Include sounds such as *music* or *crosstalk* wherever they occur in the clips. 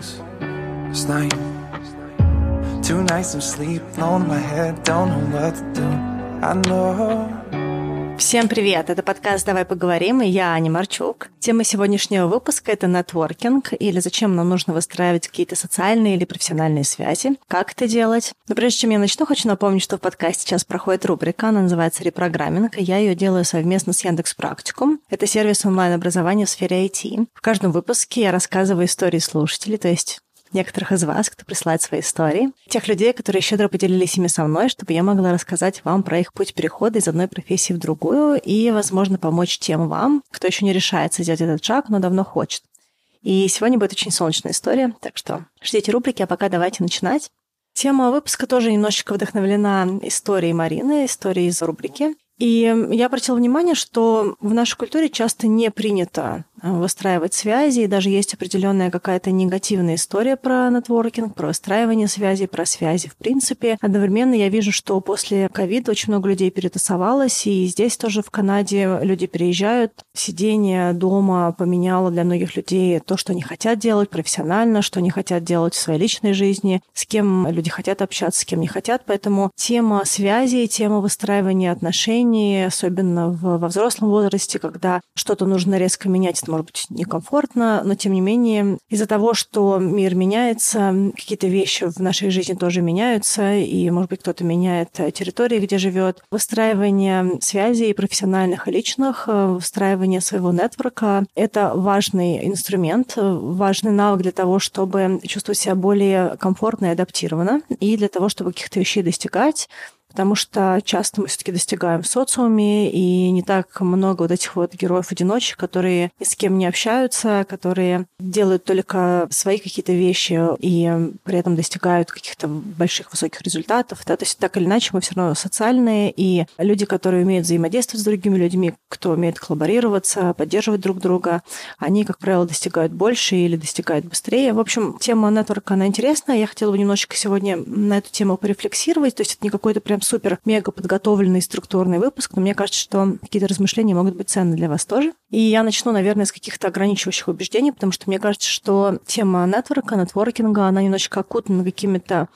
mornings. It's night. Two nights of sleep, on my head, don't know what to do. I know. Всем привет! Это подкаст «Давай поговорим» и я Аня Марчук. Тема сегодняшнего выпуска — это нетворкинг, или зачем нам нужно выстраивать какие-то социальные или профессиональные связи, как это делать. Но прежде чем я начну, хочу напомнить, что в подкасте сейчас проходит рубрика, она называется «Репрограмминг», и я ее делаю совместно с Яндекс Практикум. Это сервис онлайн-образования в сфере IT. В каждом выпуске я рассказываю истории слушателей, то есть некоторых из вас, кто присылает свои истории, тех людей, которые щедро поделились ими со мной, чтобы я могла рассказать вам про их путь перехода из одной профессии в другую и, возможно, помочь тем вам, кто еще не решается сделать этот шаг, но давно хочет. И сегодня будет очень солнечная история, так что ждите рубрики, а пока давайте начинать. Тема выпуска тоже немножечко вдохновлена историей Марины, историей из рубрики. И я обратила внимание, что в нашей культуре часто не принято выстраивать связи, и даже есть определенная какая-то негативная история про нетворкинг, про выстраивание связей, про связи в принципе. Одновременно я вижу, что после ковида очень много людей перетасовалось, и здесь тоже в Канаде люди переезжают. Сидение дома поменяло для многих людей то, что они хотят делать профессионально, что они хотят делать в своей личной жизни, с кем люди хотят общаться, с кем не хотят. Поэтому тема связи, тема выстраивания отношений, особенно во взрослом возрасте, когда что-то нужно резко менять, может быть некомфортно, но тем не менее из-за того, что мир меняется, какие-то вещи в нашей жизни тоже меняются, и, может быть, кто-то меняет территории, где живет. Выстраивание связей профессиональных и личных, выстраивание своего нетворка — это важный инструмент, важный навык для того, чтобы чувствовать себя более комфортно и адаптированно, и для того, чтобы каких-то вещей достигать, потому что часто мы все-таки достигаем в социуме, и не так много вот этих вот героев-одиночек, которые ни с кем не общаются, которые делают только свои какие-то вещи и при этом достигают каких-то больших высоких результатов. Да? То есть так или иначе мы все равно социальные, и люди, которые умеют взаимодействовать с другими людьми, кто умеет коллаборироваться, поддерживать друг друга, они, как правило, достигают больше или достигают быстрее. В общем, тема нетворка, она интересная. Я хотела бы немножечко сегодня на эту тему порефлексировать. То есть это не какой-то прям прям супер-мега подготовленный структурный выпуск, но мне кажется, что какие-то размышления могут быть ценны для вас тоже. И я начну, наверное, с каких-то ограничивающих убеждений, потому что мне кажется, что тема нетворка, нетворкинга, она немножечко окутана какими-то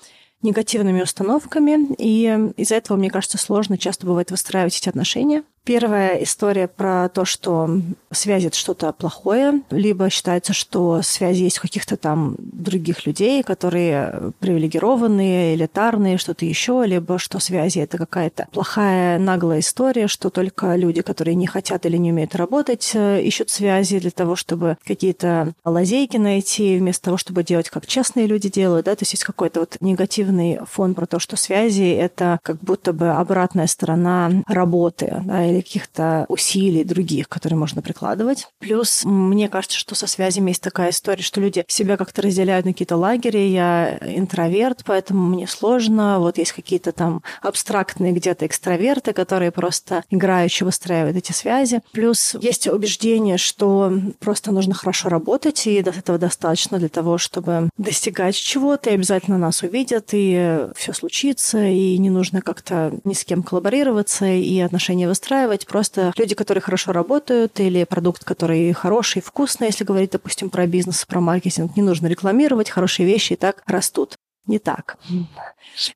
негативными установками, и из-за этого, мне кажется, сложно часто бывает выстраивать эти отношения. Первая история про то, что связи это что-то плохое, либо считается, что связи есть у каких-то там других людей, которые привилегированные, элитарные, что-то еще, либо что связи это какая-то плохая, наглая история, что только люди, которые не хотят или не умеют работать, э, ищут связи для того, чтобы какие-то лазейки найти, вместо того, чтобы делать, как честные люди делают, да, то есть есть какой-то вот негативный фон про то, что связи это как будто бы обратная сторона работы, да, или каких-то усилий других, которые можно прикладывать. Плюс мне кажется, что со связями есть такая история, что люди себя как-то разделяют на какие-то лагеря. Я интроверт, поэтому мне сложно. Вот есть какие-то там абстрактные где-то экстраверты, которые просто играючи выстраивают эти связи. Плюс есть убеждение, что просто нужно хорошо работать, и этого достаточно для того, чтобы достигать чего-то, и обязательно нас увидят, и все случится, и не нужно как-то ни с кем коллаборироваться, и отношения выстраивать устраивать. Просто люди, которые хорошо работают, или продукт, который хороший, вкусный, если говорить, допустим, про бизнес, про маркетинг, не нужно рекламировать, хорошие вещи и так растут не так.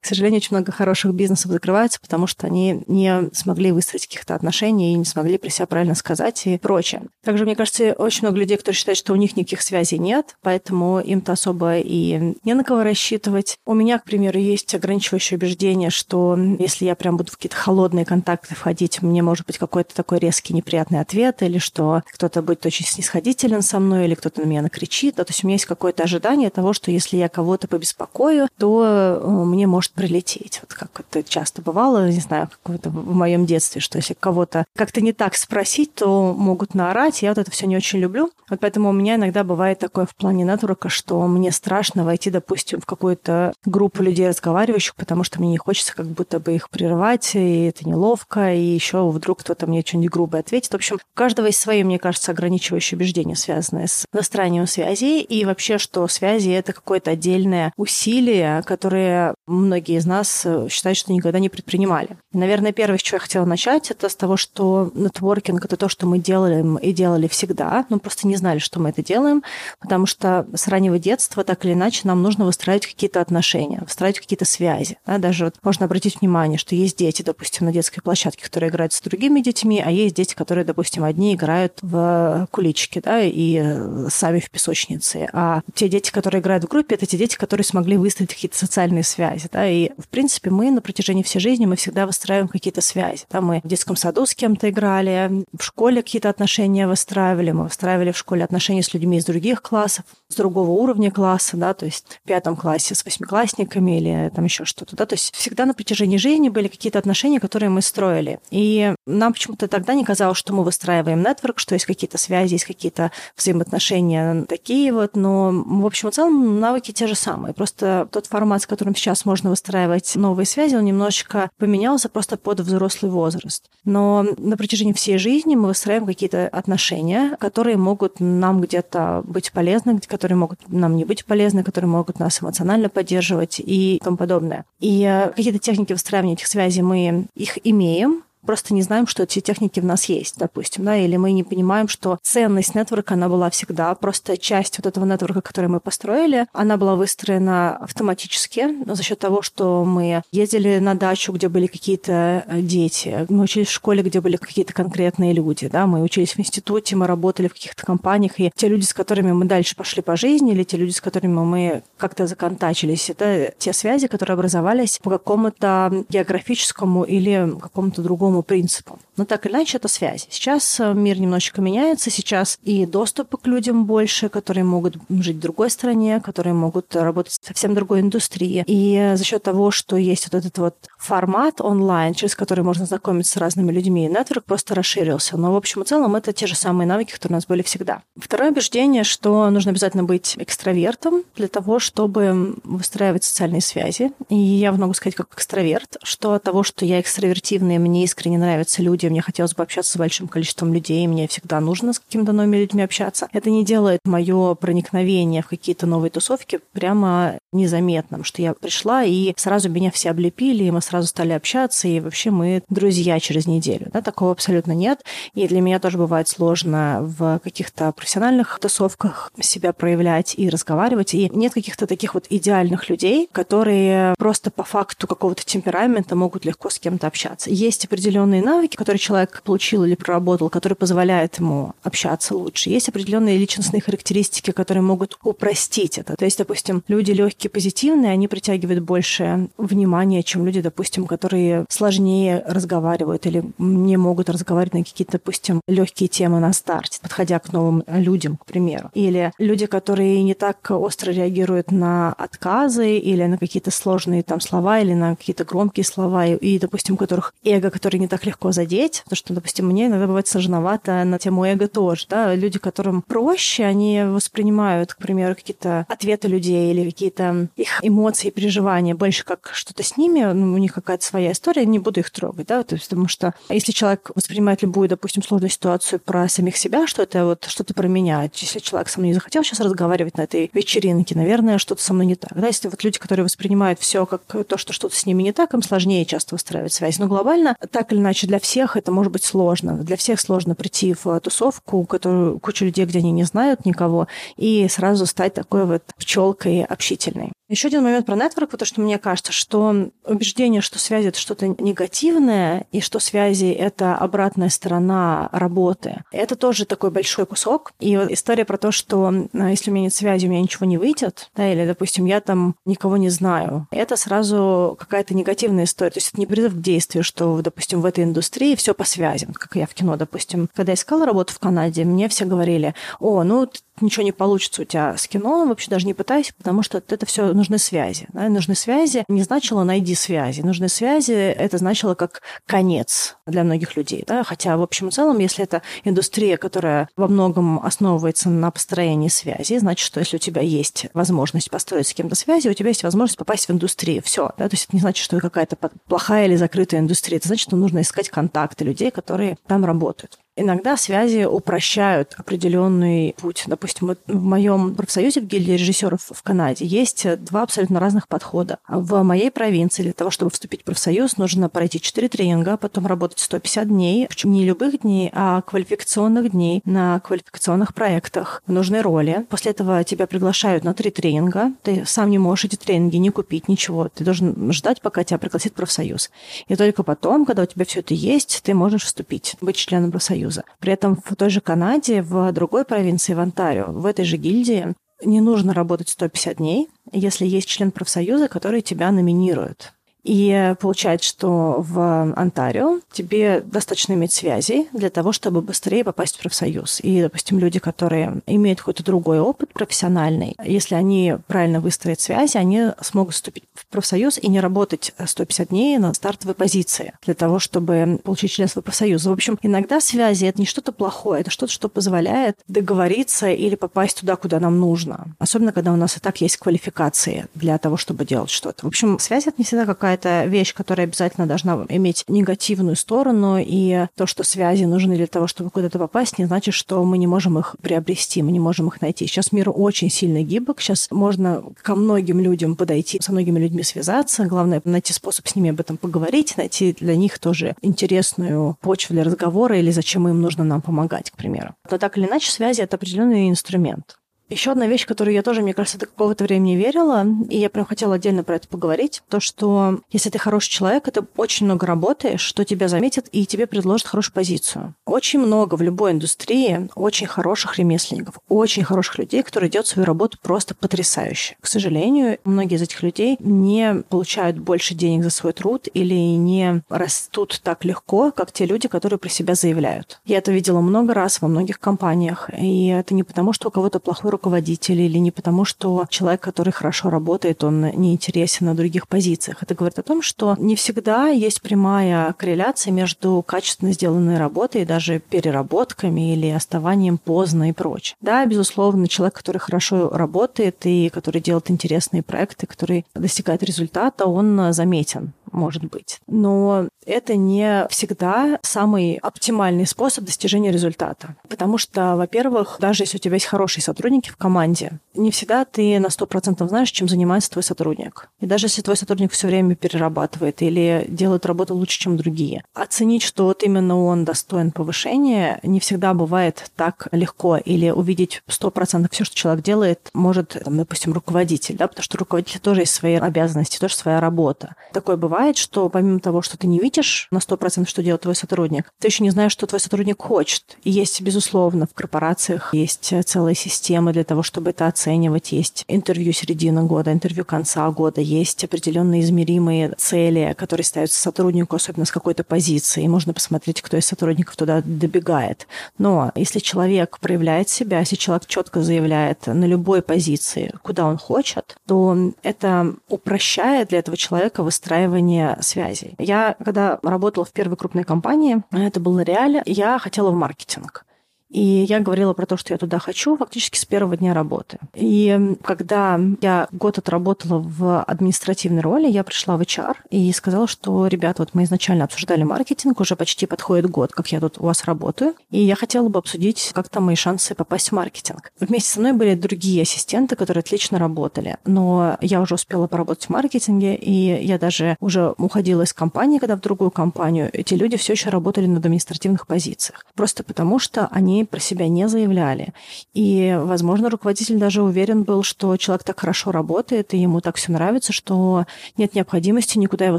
К сожалению, очень много хороших бизнесов закрываются, потому что они не смогли выстроить каких-то отношений и не смогли при себя правильно сказать и прочее. Также, мне кажется, очень много людей, которые считают, что у них никаких связей нет, поэтому им-то особо и не на кого рассчитывать. У меня, к примеру, есть ограничивающее убеждение, что если я прям буду в какие-то холодные контакты входить, мне может быть какой-то такой резкий неприятный ответ, или что кто-то будет очень снисходителен со мной, или кто-то на меня накричит. Да, то есть у меня есть какое-то ожидание того, что если я кого-то побеспокою, делаю, то э, мне может прилететь. Вот как это часто бывало, не знаю, как это в моем детстве, что если кого-то как-то не так спросить, то могут наорать. Я вот это все не очень люблю. Вот поэтому у меня иногда бывает такое в плане нетворка, что мне страшно войти, допустим, в какую-то группу людей разговаривающих, потому что мне не хочется как будто бы их прерывать, и это неловко, и еще вдруг кто-то мне что-нибудь грубое ответит. В общем, у каждого есть свои, мне кажется, ограничивающие убеждения, связанные с настраиванием связей, и вообще, что связи — это какое-то отдельное усилие, усилия, которые многие из нас э, считают, что никогда не предпринимали. Наверное, первое, с чего я хотела начать, это с того, что нетворкинг — это то, что мы делаем и делали всегда, но просто не знали, что мы это делаем, потому что с раннего детства, так или иначе, нам нужно выстраивать какие-то отношения, выстраивать какие-то связи. Да? Даже вот можно обратить внимание, что есть дети, допустим, на детской площадке, которые играют с другими детьми, а есть дети, которые, допустим, одни играют в куличики, да, и сами в песочнице. А те дети, которые играют в группе, это те дети, которые смогли выстроить какие-то социальные связи, да, и, в принципе, мы на протяжении всей жизни, мы всегда выстраиваем какие-то связи, да, мы в детском саду с кем-то играли, в школе какие-то отношения выстраивали, мы выстраивали в школе отношения с людьми из других классов, с другого уровня класса, да, то есть в пятом классе с восьмиклассниками или там еще что-то, да, то есть всегда на протяжении жизни были какие-то отношения, которые мы строили. И нам почему-то тогда не казалось, что мы выстраиваем нетворк, что есть какие-то связи, есть какие-то взаимоотношения такие вот, но в общем и целом навыки те же самые. Просто тот формат, с которым сейчас можно выстраивать новые связи, он немножечко поменялся просто под взрослый возраст. Но на протяжении всей жизни мы выстраиваем какие-то отношения, которые могут нам где-то быть полезны, которые могут нам не быть полезны, которые могут нас эмоционально поддерживать и тому подобное. И э, какие-то техники выстраивания этих связей мы их имеем, просто не знаем, что эти техники в нас есть, допустим, да, или мы не понимаем, что ценность нетворка, она была всегда, просто часть вот этого нетворка, который мы построили, она была выстроена автоматически за счет того, что мы ездили на дачу, где были какие-то э, дети, мы учились в школе, где были какие-то конкретные люди, да, мы учились в институте, мы работали в каких-то компаниях, и те люди, с которыми мы дальше пошли по жизни, или те люди, с которыми мы как-то законтачились, это те связи, которые образовались по какому-то географическому или какому-то другому этому принципу. Но так или иначе, это связь. Сейчас э, мир немножечко меняется, сейчас и доступа к людям больше, которые могут жить в другой стране, которые могут работать в совсем другой индустрии. И за счет того, что есть вот этот вот формат онлайн, через который можно знакомиться с разными людьми, нетворк просто расширился. Но в общем и целом это те же самые навыки, которые у нас были всегда. Второе убеждение, что нужно обязательно быть экстравертом для того, чтобы выстраивать социальные связи. И я могу сказать как экстраверт, что от того, что я экстравертивный, мне искренне искренне нравятся люди, мне хотелось бы общаться с большим количеством людей, мне всегда нужно с какими-то новыми людьми общаться. Это не делает мое проникновение в какие-то новые тусовки прямо незаметным, что я пришла, и сразу меня все облепили, и мы сразу стали общаться, и вообще мы друзья через неделю. Да, такого абсолютно нет. И для меня тоже бывает сложно в каких-то профессиональных тусовках себя проявлять и разговаривать. И нет каких-то таких вот идеальных людей, которые просто по факту какого-то темперамента могут легко с кем-то общаться. Есть определенные определенные навыки, которые человек получил или проработал, которые позволяют ему общаться лучше. Есть определенные личностные характеристики, которые могут упростить это. То есть, допустим, люди легкие, позитивные, они притягивают больше внимания, чем люди, допустим, которые сложнее разговаривают или не могут разговаривать на какие-то, допустим, легкие темы на старте, подходя к новым людям, к примеру. Или люди, которые не так остро реагируют на отказы или на какие-то сложные там слова или на какие-то громкие слова, и, допустим, у которых эго, не так легко задеть, потому что, допустим, мне иногда бывает сложновато на тему эго тоже, да, люди, которым проще, они воспринимают, к примеру, какие-то ответы людей или какие-то их эмоции, переживания больше как что-то с ними, ну, у них какая-то своя история, не буду их трогать, да, то есть потому что если человек воспринимает любую, допустим, сложную ситуацию про самих себя, что это вот что-то про меня, если человек со мной не захотел сейчас разговаривать на этой вечеринке, наверное, что-то со мной не так, да, если вот люди, которые воспринимают все как то, что что-то с ними не так, им сложнее часто выстраивать связь, но глобально так или или иначе для всех это может быть сложно. Для всех сложно прийти в тусовку, которую куча людей, где они не знают никого, и сразу стать такой вот пчелкой общительной. Еще один момент про нетворк, потому что мне кажется, что убеждение, что связи — это что-то негативное, и что связи — это обратная сторона работы, это тоже такой большой кусок. И вот история про то, что а, если у меня нет связи, у меня ничего не выйдет, да, или, допустим, я там никого не знаю, это сразу какая-то негативная история. То есть это не призыв к действию, что, допустим, в этой индустрии все по связям, как я в кино, допустим. Когда искала работу в Канаде, мне все говорили, о, ну, ничего не получится у тебя с кино, вообще даже не пытайся, потому что это все нужны связи. Да? Нужны связи не значило найди связи. Нужны связи это значило как конец для многих людей. Да? Хотя, в общем и целом, если это индустрия, которая во многом основывается на построении связи, значит, что если у тебя есть возможность построить с кем-то связи, у тебя есть возможность попасть в индустрию. Все. Да? То есть это не значит, что это какая-то плохая или закрытая индустрия. Это значит, что нужно искать контакты людей, которые там работают. Иногда связи упрощают определенный путь. Допустим, в моем профсоюзе в гильдии режиссеров в Канаде есть два абсолютно разных подхода. В моей провинции для того, чтобы вступить в профсоюз, нужно пройти 4 тренинга, потом работать 150 дней, причем не любых дней, а квалификационных дней на квалификационных проектах в нужной роли. После этого тебя приглашают на три тренинга. Ты сам не можешь эти тренинги не купить, ничего. Ты должен ждать, пока тебя пригласит профсоюз. И только потом, когда у тебя все это есть, ты можешь вступить, быть членом профсоюза. При этом в той же Канаде, в другой провинции, в Онтарио, в этой же гильдии не нужно работать 150 дней, если есть член профсоюза, который тебя номинирует. И получается, что в Онтарио тебе достаточно иметь связей для того, чтобы быстрее попасть в профсоюз. И, допустим, люди, которые имеют какой-то другой опыт профессиональный, если они правильно выстроят связи, они смогут вступить в профсоюз и не работать 150 дней на стартовой позиции для того, чтобы получить членство профсоюза. В общем, иногда связи — это не что-то плохое, это что-то, что позволяет договориться или попасть туда, куда нам нужно. Особенно, когда у нас и так есть квалификации для того, чтобы делать что-то. В общем, связь — это не всегда какая какая-то вещь, которая обязательно должна иметь негативную сторону, и то, что связи нужны для того, чтобы куда-то попасть, не значит, что мы не можем их приобрести, мы не можем их найти. Сейчас мир очень сильно гибок, сейчас можно ко многим людям подойти, со многими людьми связаться, главное найти способ с ними об этом поговорить, найти для них тоже интересную почву для разговора или зачем им нужно нам помогать, к примеру. Но так или иначе, связи — это определенный инструмент. Еще одна вещь, которую я тоже, мне кажется, до какого-то времени верила, и я прям хотела отдельно про это поговорить, то, что если ты хороший человек, и ты очень много работаешь, что тебя заметят и тебе предложат хорошую позицию. Очень много в любой индустрии очень хороших ремесленников, очень хороших людей, которые делают свою работу просто потрясающе. К сожалению, многие из этих людей не получают больше денег за свой труд или не растут так легко, как те люди, которые про себя заявляют. Я это видела много раз во многих компаниях, и это не потому, что у кого-то плохой руководитель или не потому, что человек, который хорошо работает, он не интересен на других позициях. Это говорит о том, что не всегда есть прямая корреляция между качественно сделанной работой и даже переработками или оставанием поздно и прочее. Да, безусловно, человек, который хорошо работает и который делает интересные проекты, который достигает результата, он заметен может быть. Но это не всегда самый оптимальный способ достижения результата. Потому что, во-первых, даже если у тебя есть хорошие сотрудники в команде, не всегда ты на 100% знаешь, чем занимается твой сотрудник. И даже если твой сотрудник все время перерабатывает или делает работу лучше, чем другие, оценить, что вот именно он достоин повышения, не всегда бывает так легко. Или увидеть 100% все, что человек делает, может, там, допустим, руководитель, да, потому что руководитель тоже есть свои обязанности, тоже своя работа. Такое бывает, что помимо того, что ты не видишь на 100%, что делает твой сотрудник, ты еще не знаешь, что твой сотрудник хочет. И есть, безусловно, в корпорациях есть целая система для того, чтобы это оценивать. Есть интервью середины года, интервью конца года, есть определенные измеримые цели, которые ставятся сотруднику, особенно с какой-то позиции. И можно посмотреть, кто из сотрудников туда добегает. Но если человек проявляет себя, если человек четко заявляет на любой позиции, куда он хочет, то это упрощает для этого человека выстраивание связей. Я, когда работала в первой крупной компании, это был Реале, я хотела в маркетинг. И я говорила про то, что я туда хочу фактически с первого дня работы. И когда я год отработала в административной роли, я пришла в HR и сказала, что, ребята, вот мы изначально обсуждали маркетинг, уже почти подходит год, как я тут у вас работаю, и я хотела бы обсудить, как там мои шансы попасть в маркетинг. Вместе со мной были другие ассистенты, которые отлично работали, но я уже успела поработать в маркетинге, и я даже уже уходила из компании, когда в другую компанию. Эти люди все еще работали на административных позициях. Просто потому, что они про себя не заявляли. И, возможно, руководитель даже уверен был, что человек так хорошо работает, и ему так все нравится, что нет необходимости никуда его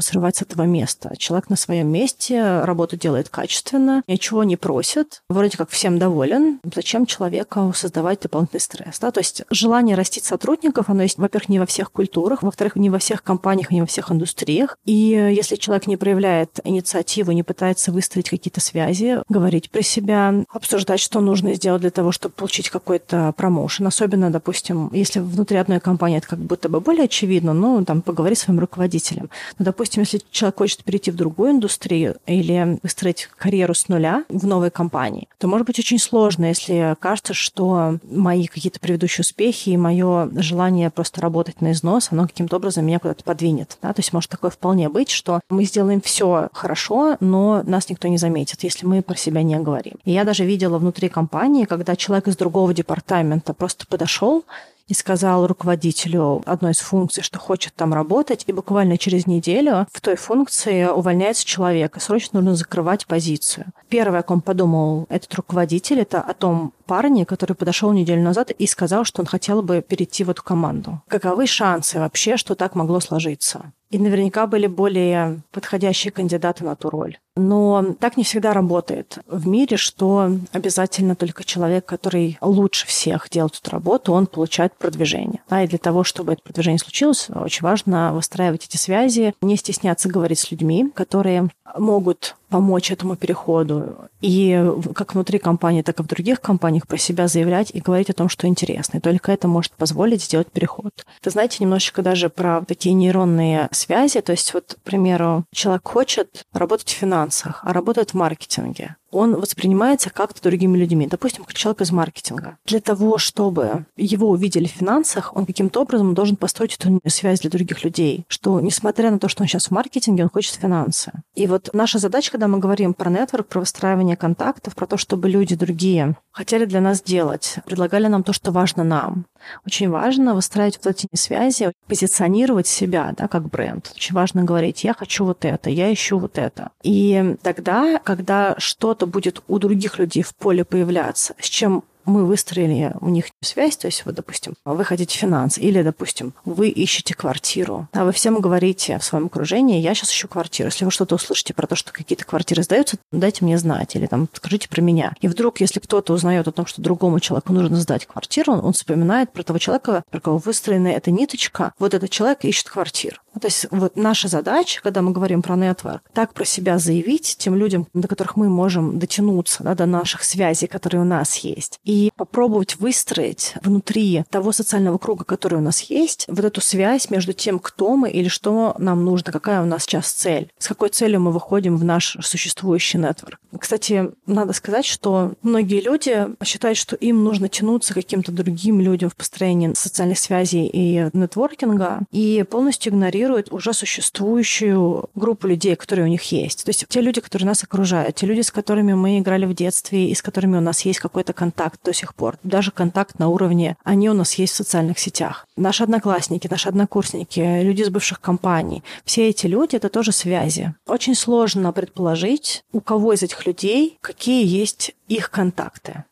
срывать с этого места. Человек на своем месте работу делает качественно, ничего не просит, вроде как всем доволен. Зачем человеку создавать дополнительный стресс? Да? То есть желание растить сотрудников, оно есть, во-первых, не во всех культурах, во-вторых, не во всех компаниях, не во всех индустриях. И если человек не проявляет инициативу, не пытается выстроить какие-то связи, говорить про себя, обсуждать, что нужно сделать для того, чтобы получить какой-то промоушен. Особенно, допустим, если внутри одной компании это как будто бы более очевидно, ну, там, поговори с своим руководителем. Но, допустим, если человек хочет перейти в другую индустрию или выстроить карьеру с нуля в новой компании, то может быть очень сложно, если кажется, что мои какие-то предыдущие успехи и мое желание просто работать на износ, оно каким-то образом меня куда-то подвинет. Да? То есть может такое вполне быть, что мы сделаем все хорошо, но нас никто не заметит, если мы про себя не говорим. И я даже видела внутри компании, когда человек из другого департамента просто подошел и сказал руководителю одной из функций, что хочет там работать, и буквально через неделю в той функции увольняется человек, и срочно нужно закрывать позицию. Первое, о ком подумал этот руководитель, это о том парне, который подошел неделю назад и сказал, что он хотел бы перейти в эту команду. Каковы шансы вообще, что так могло сложиться? И наверняка были более подходящие кандидаты на ту роль. Но так не всегда работает в мире, что обязательно только человек, который лучше всех делает эту работу, он получает продвижение. А и для того, чтобы это продвижение случилось, очень важно выстраивать эти связи, не стесняться говорить с людьми, которые могут помочь этому переходу. И как внутри компании, так и в других компаниях про себя заявлять и говорить о том, что интересно. И только это может позволить сделать переход. Вы знаете, немножечко даже про такие нейронные связи. То есть вот, к примеру, человек хочет работать в финансах, а работает в маркетинге он воспринимается как-то другими людьми. Допустим, как человек из маркетинга. Для того, чтобы его увидели в финансах, он каким-то образом должен построить эту связь для других людей, что несмотря на то, что он сейчас в маркетинге, он хочет финансы. И вот наша задача, когда мы говорим про нетворк, про выстраивание контактов, про то, чтобы люди другие хотели для нас делать, предлагали нам то, что важно нам. Очень важно выстраивать вот эти связи, позиционировать себя да, как бренд. Очень важно говорить, я хочу вот это, я ищу вот это. И тогда, когда что-то будет у других людей в поле появляться, с чем мы выстроили у них связь, то есть, вот, допустим, вы хотите финанс, или, допустим, вы ищете квартиру, а вы всем говорите в своем окружении, я сейчас ищу квартиру. Если вы что-то услышите про то, что какие-то квартиры сдаются, дайте мне знать, или там скажите про меня. И вдруг, если кто-то узнает о том, что другому человеку нужно сдать квартиру, он, он вспоминает про того человека, про кого выстроена эта ниточка, вот этот человек ищет квартиру. Ну, то есть вот наша задача, когда мы говорим про нетворк, так про себя заявить тем людям, до которых мы можем дотянуться, да, до наших связей, которые у нас есть, и попробовать выстроить внутри того социального круга, который у нас есть, вот эту связь между тем, кто мы или что нам нужно, какая у нас сейчас цель, с какой целью мы выходим в наш существующий нетворк. Кстати, надо сказать, что многие люди считают, что им нужно тянуться к каким-то другим людям в построении социальных связей и нетворкинга, и полностью игнорируют игнорируют уже существующую группу людей, которые у них есть. То есть те люди, которые нас окружают, те люди, с которыми мы играли в детстве и с которыми у нас есть какой-то контакт до сих пор, даже контакт на уровне, они у нас есть в социальных сетях. Наши одноклассники, наши однокурсники, люди из бывших компаний, все эти люди — это тоже связи. Очень сложно предположить, у кого из этих людей какие есть их контакты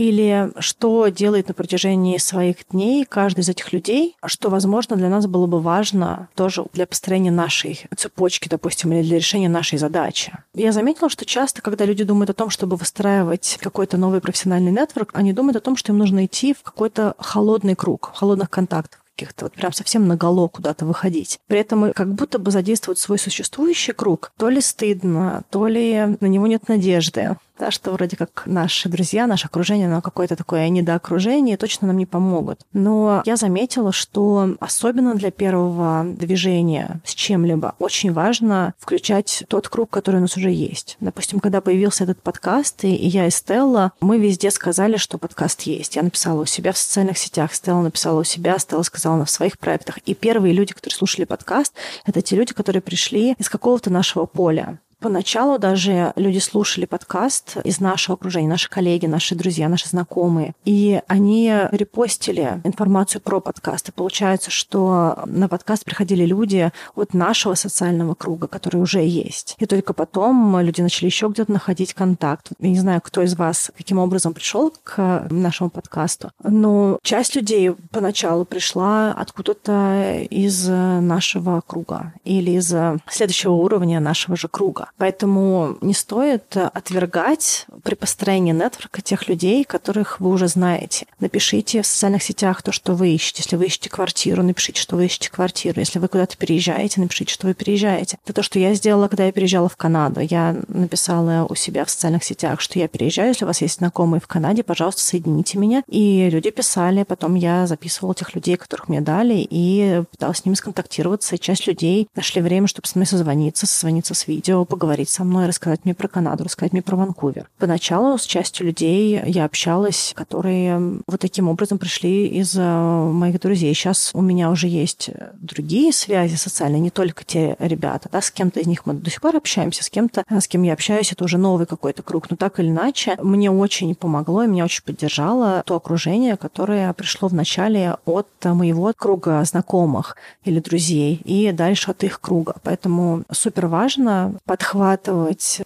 или что делает на протяжении своих дней каждый из этих людей, что, возможно, для нас было бы важно тоже для построения нашей цепочки, допустим, или для решения нашей задачи. Я заметила, что часто, когда люди думают о том, чтобы выстраивать какой-то новый профессиональный нетворк, они думают о том, что им нужно идти в какой-то холодный круг, холодных контактов каких-то, вот прям совсем наголо куда-то выходить. При этом как будто бы задействовать свой существующий круг. То ли стыдно, то ли на него нет надежды да, что вроде как наши друзья, наше окружение, но какое-то такое недоокружение точно нам не помогут. Но я заметила, что особенно для первого движения с чем-либо очень важно включать тот круг, который у нас уже есть. Допустим, когда появился этот подкаст, и я и Стелла, мы везде сказали, что подкаст есть. Я написала у себя в социальных сетях, Стелла написала у себя, Стелла сказала на своих проектах. И первые люди, которые слушали подкаст, это те люди, которые пришли из какого-то нашего поля. Поначалу даже люди слушали подкаст из нашего окружения, наши коллеги, наши друзья, наши знакомые, и они репостили информацию про подкаст. И получается, что на подкаст приходили люди от нашего социального круга, который уже есть. И только потом люди начали еще где-то находить контакт. Я не знаю, кто из вас каким образом пришел к нашему подкасту, но часть людей поначалу пришла откуда-то из нашего круга или из следующего уровня нашего же круга. Поэтому не стоит отвергать при построении нетворка тех людей, которых вы уже знаете. Напишите в социальных сетях то, что вы ищете. Если вы ищете квартиру, напишите, что вы ищете квартиру. Если вы куда-то переезжаете, напишите, что вы переезжаете. Это то, что я сделала, когда я переезжала в Канаду. Я написала у себя в социальных сетях, что я переезжаю. Если у вас есть знакомые в Канаде, пожалуйста, соедините меня. И люди писали. Потом я записывала тех людей, которых мне дали, и пыталась с ними сконтактироваться. И часть людей нашли время, чтобы с мной созвониться, созвониться с видео, со мной, рассказать мне про Канаду, рассказать мне про Ванкувер. Поначалу с частью людей я общалась, которые вот таким образом пришли из э, моих друзей. Сейчас у меня уже есть другие связи социальные, не только те ребята, да, с кем-то из них мы до сих пор общаемся, с кем-то, с кем я общаюсь, это уже новый какой-то круг. Но так или иначе, мне очень помогло и меня очень поддержало то окружение, которое пришло в начале от моего круга знакомых или друзей и дальше от их круга. Поэтому супер важно подхватывать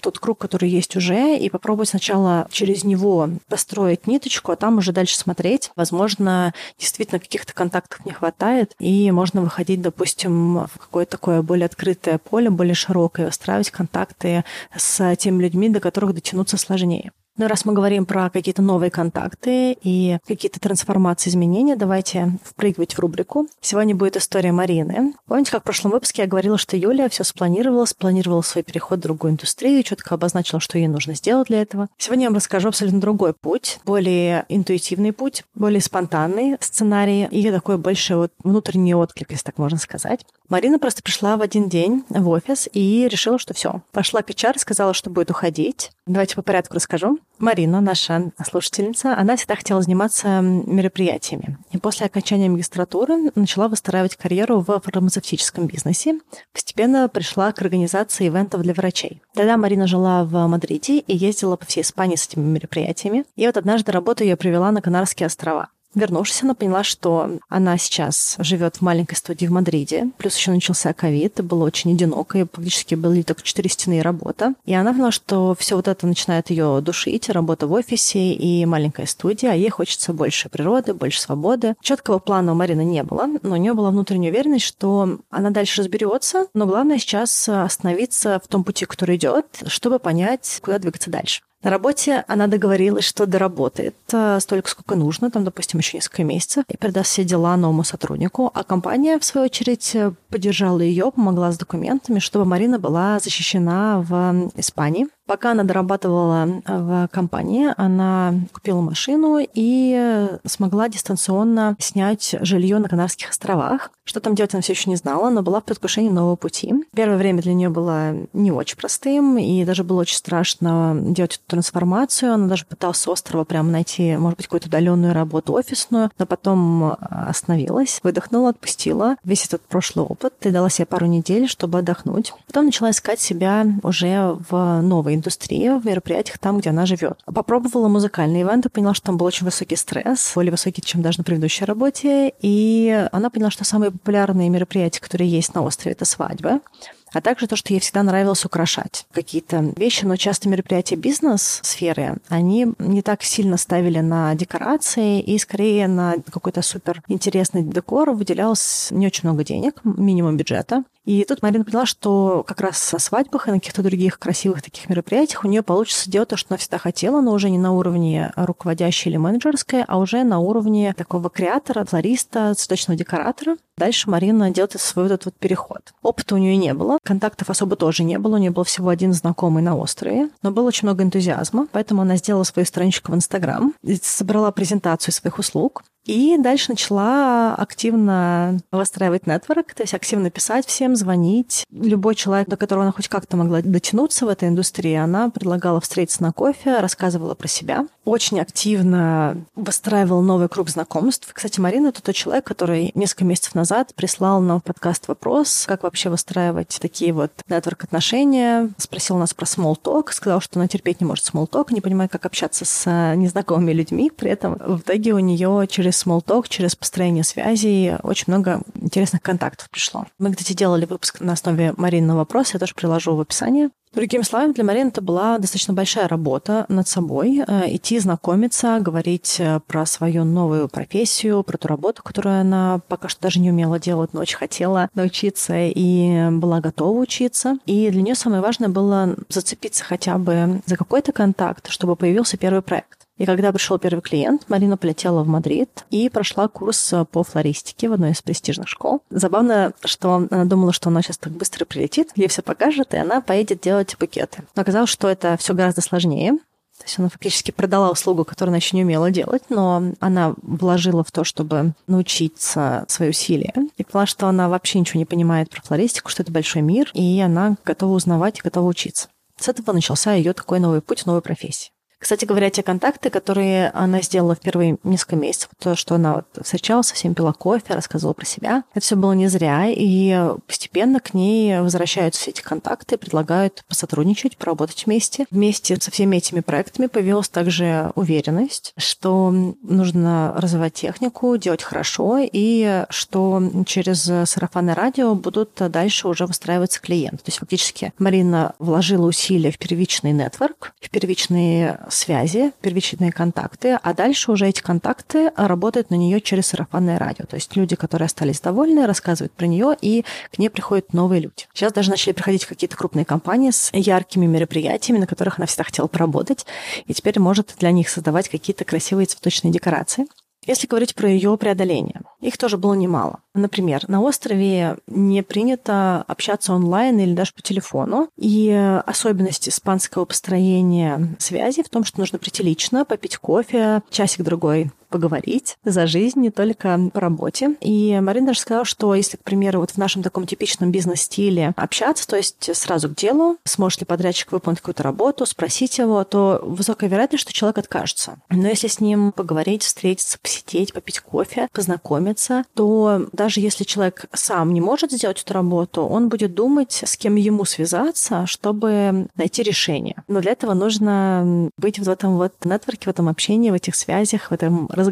тот круг, который есть уже, и попробовать сначала через него построить ниточку, а там уже дальше смотреть. Возможно, действительно каких-то контактов не хватает, и можно выходить, допустим, в какое-то такое более открытое поле, более широкое, устраивать контакты с теми людьми, до которых дотянуться сложнее. Ну, раз мы говорим про какие-то новые контакты и какие-то трансформации, изменения, давайте впрыгивать в рубрику. Сегодня будет история Марины. Помните, как в прошлом выпуске я говорила, что Юлия все спланировала, спланировала свой переход в другую индустрию, четко обозначила, что ей нужно сделать для этого. Сегодня я вам расскажу абсолютно другой путь, более интуитивный путь, более спонтанный сценарий и такой больше вот внутренний отклик, если так можно сказать. Марина просто пришла в один день в офис и решила, что все. Пошла к HR, сказала, что будет уходить. Давайте по порядку расскажу. Марина, наша слушательница, она всегда хотела заниматься мероприятиями. И после окончания магистратуры начала выстраивать карьеру в фармацевтическом бизнесе. Постепенно пришла к организации ивентов для врачей. Тогда Марина жила в Мадриде и ездила по всей Испании с этими мероприятиями. И вот однажды работу ее привела на Канарские острова. Вернувшись, она поняла, что она сейчас живет в маленькой студии в Мадриде, плюс еще начался ковид, было очень одиноко, и практически были только четыре стены и работа. И она поняла, что все вот это начинает ее душить, работа в офисе и маленькая студия, а ей хочется больше природы, больше свободы. Четкого плана у Марины не было, но у нее была внутренняя уверенность, что она дальше разберется, но главное сейчас остановиться в том пути, который идет, чтобы понять, куда двигаться дальше. На работе она договорилась, что доработает э, столько, сколько нужно, там, допустим, еще несколько месяцев, и передаст все дела новому сотруднику. А компания, в свою очередь, э, поддержала ее, помогла с документами, чтобы Марина была защищена в Испании. Пока она дорабатывала э, в компании, она купила машину и смогла дистанционно снять жилье на Канарских островах. Что там делать, она все еще не знала, но была в предвкушении нового пути. Первое время для нее было не очень простым, и даже было очень страшно делать эту трансформацию. Она даже пыталась с острова прямо найти, может быть, какую-то удаленную работу офисную, но потом э, остановилась, выдохнула, отпустила весь этот прошлый опыт и дала себе пару недель, чтобы отдохнуть. Потом начала искать себя уже в новой индустрии, в мероприятиях там, где она живет. Попробовала музыкальные ивенты, поняла, что там был очень высокий стресс, более высокий, чем даже на предыдущей работе, и она поняла, что самые популярные мероприятия, которые есть на острове, это свадьбы а также то, что ей всегда нравилось украшать какие-то вещи, но часто мероприятия бизнес-сферы, они не так сильно ставили на декорации и скорее на какой-то супер интересный декор выделялось не очень много денег, минимум бюджета. И тут Марина поняла, что как раз со свадьбах и на каких-то других красивых таких мероприятиях у нее получится делать то, что она всегда хотела, но уже не на уровне руководящей или менеджерской, а уже на уровне такого креатора, флориста, цветочного декоратора. Дальше Марина делает свой вот этот вот переход. Опыта у нее не было, контактов особо тоже не было, у нее был всего один знакомый на острове, но было очень много энтузиазма, поэтому она сделала свою страничку в Инстаграм, собрала презентацию своих услуг, и дальше начала активно выстраивать нетворк, то есть активно писать всем, звонить. Любой человек, до которого она хоть как-то могла дотянуться в этой индустрии, она предлагала встретиться на кофе, рассказывала про себя. Очень активно выстраивала новый круг знакомств. Кстати, Марина — это тот человек, который несколько месяцев назад прислал нам в подкаст вопрос, как вообще выстраивать такие вот нетворк-отношения. Спросил нас про small talk, сказал, что она терпеть не может small talk, не понимает, как общаться с незнакомыми людьми. При этом в итоге у нее через small talk, через построение связей очень много интересных контактов пришло. Мы, кстати, делали выпуск на основе Маринного вопроса, я тоже приложу в описании. Другими словами, для Марины это была достаточно большая работа над собой. Э, идти знакомиться, говорить э, про свою новую профессию, про ту работу, которую она пока что даже не умела делать, но очень хотела научиться и была готова учиться. И для нее самое важное было зацепиться хотя бы за какой-то контакт, чтобы появился первый проект. И когда пришел первый клиент, Марина полетела в Мадрид и прошла курс по флористике в одной из престижных школ. Забавно, что она думала, что она сейчас так быстро прилетит, ей все покажет, и она поедет делать букеты. Но оказалось, что это все гораздо сложнее. То есть она фактически продала услугу, которую она еще не умела делать, но она вложила в то, чтобы научиться свои усилия. И поняла, что она вообще ничего не понимает про флористику, что это большой мир, и она готова узнавать и готова учиться. С этого начался ее такой новый путь новой профессии. Кстати говоря, те контакты, которые она сделала в первые несколько месяцев, то, что она вот встречалась со всеми, пила кофе, рассказывала про себя, это все было не зря, и постепенно к ней возвращаются все эти контакты, предлагают посотрудничать, поработать вместе. Вместе со всеми этими проектами появилась также уверенность, что нужно развивать технику, делать хорошо, и что через сарафанное радио будут дальше уже выстраиваться клиенты. То есть фактически Марина вложила усилия в первичный нетворк, в первичные связи, первичные контакты, а дальше уже эти контакты работают на нее через сарафанное радио. То есть люди, которые остались довольны, рассказывают про нее, и к ней приходят новые люди. Сейчас даже начали приходить какие-то крупные компании с яркими мероприятиями, на которых она всегда хотела поработать, и теперь может для них создавать какие-то красивые цветочные декорации. Если говорить про ее преодоление, их тоже было немало. Например, на острове не принято общаться онлайн или даже по телефону. И особенность испанского построения связи в том, что нужно прийти лично, попить кофе, часик-другой поговорить за жизнь, не только по работе. И Марина даже сказала, что если, к примеру, вот в нашем таком типичном бизнес-стиле общаться, то есть сразу к делу, сможет ли подрядчик выполнить какую-то работу, спросить его, то высокая вероятность, что человек откажется. Но если с ним поговорить, встретиться, посидеть, попить кофе, познакомиться, то даже если человек сам не может сделать эту работу, он будет думать, с кем ему связаться, чтобы найти решение. Но для этого нужно быть в этом вот нетворке, в этом общении, в этих связях, в этом разговоре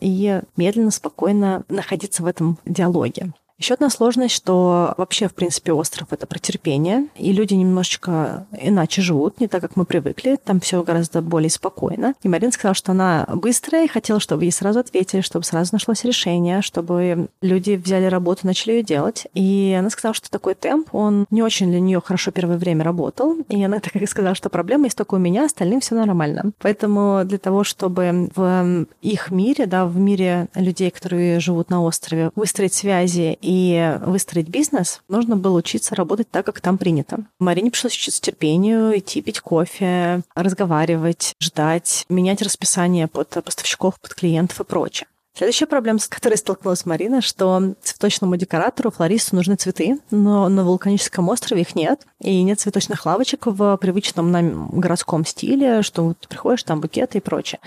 и медленно, спокойно находиться в этом диалоге. Еще одна сложность, что вообще, в принципе, остров — это про терпение, и люди немножечко иначе живут, не так, как мы привыкли, там все гораздо более спокойно. И Марина сказала, что она быстрая и хотела, чтобы ей сразу ответили, чтобы сразу нашлось решение, чтобы люди взяли работу, начали ее делать. И она сказала, что такой темп, он не очень для нее хорошо первое время работал, и она так и сказала, что проблема есть только у меня, остальным все нормально. Поэтому для того, чтобы в их мире, да, в мире людей, которые живут на острове, выстроить связи и и выстроить бизнес, нужно было учиться работать так, как там принято. Марине пришлось учиться терпению, идти пить кофе, разговаривать, ждать, менять расписание под поставщиков, под клиентов и прочее. Следующая проблема, с которой столкнулась Марина, что цветочному декоратору, флористу нужны цветы, но на вулканическом острове их нет, и нет цветочных лавочек в привычном нам городском стиле, что ты приходишь, там букеты и прочее.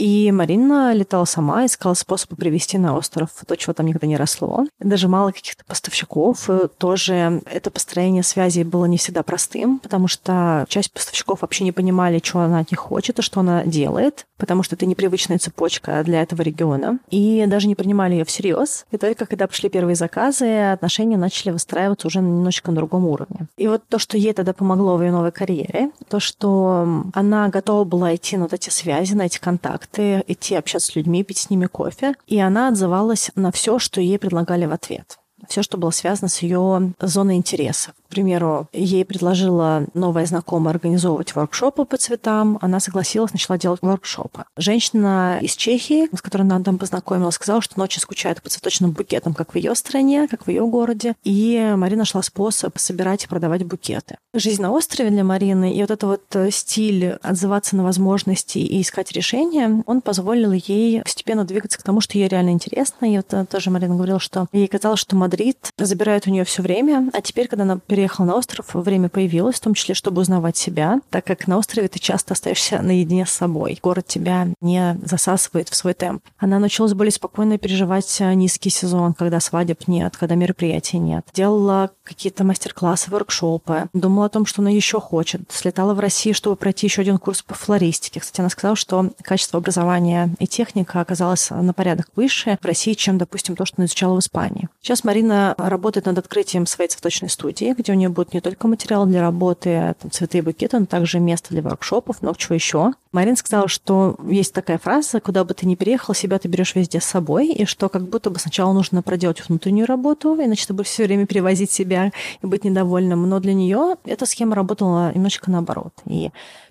И Марина летала сама, искала способы привести на остров то, чего там никогда не росло. Даже мало каких-то поставщиков. Тоже это построение связи было не всегда простым, потому что часть поставщиков вообще не понимали, что она от них хочет и что она делает, потому что это непривычная цепочка для этого региона. И даже не принимали ее всерьез. И только когда пришли первые заказы, отношения начали выстраиваться уже немножечко на другом уровне. И вот то, что ей тогда помогло в ее новой карьере, то, что она готова была идти на вот эти связи, на эти контакты, идти общаться с людьми, пить с ними кофе. И она отзывалась на все, что ей предлагали в ответ все, что было связано с ее зоной интересов. К примеру, ей предложила новая знакомая организовывать воркшопы по цветам. Она согласилась, начала делать воркшопы. Женщина из Чехии, с которой она там познакомилась, сказала, что ночью скучает по цветочным букетам, как в ее стране, как в ее городе. И Марина нашла способ собирать и продавать букеты. Жизнь на острове для Марины и вот этот вот э, стиль отзываться на возможности и искать решения, он позволил ей постепенно двигаться к тому, что ей реально интересно. И вот э, тоже Марина говорила, что ей казалось, что Мадрид забирает у нее все время, а теперь, когда она переехала на остров, время появилось, в том числе, чтобы узнавать себя, так как на острове ты часто остаешься наедине с собой. Город тебя не засасывает в свой темп. Она научилась более спокойно переживать низкий сезон, когда свадеб нет, когда мероприятий нет. Делала какие-то мастер-классы, воркшопы. Думала о том, что она еще хочет. Слетала в Россию, чтобы пройти еще один курс по флористике. Кстати, она сказала, что качество образования и техника оказалось на порядок выше в России, чем, допустим, то, что она изучала в Испании. Сейчас Марина работает над открытием своей цветочной студии, где у нее будет не только материал для работы, там, цветы и букеты, но также место для воркшопов, много чего еще. Марина сказала, что есть такая фраза, куда бы ты ни переехал, себя ты берешь везде с собой, и что как будто бы сначала нужно проделать внутреннюю работу, иначе ты будешь все время перевозить себя и быть недовольным. Но для нее эта схема работала немножечко наоборот. И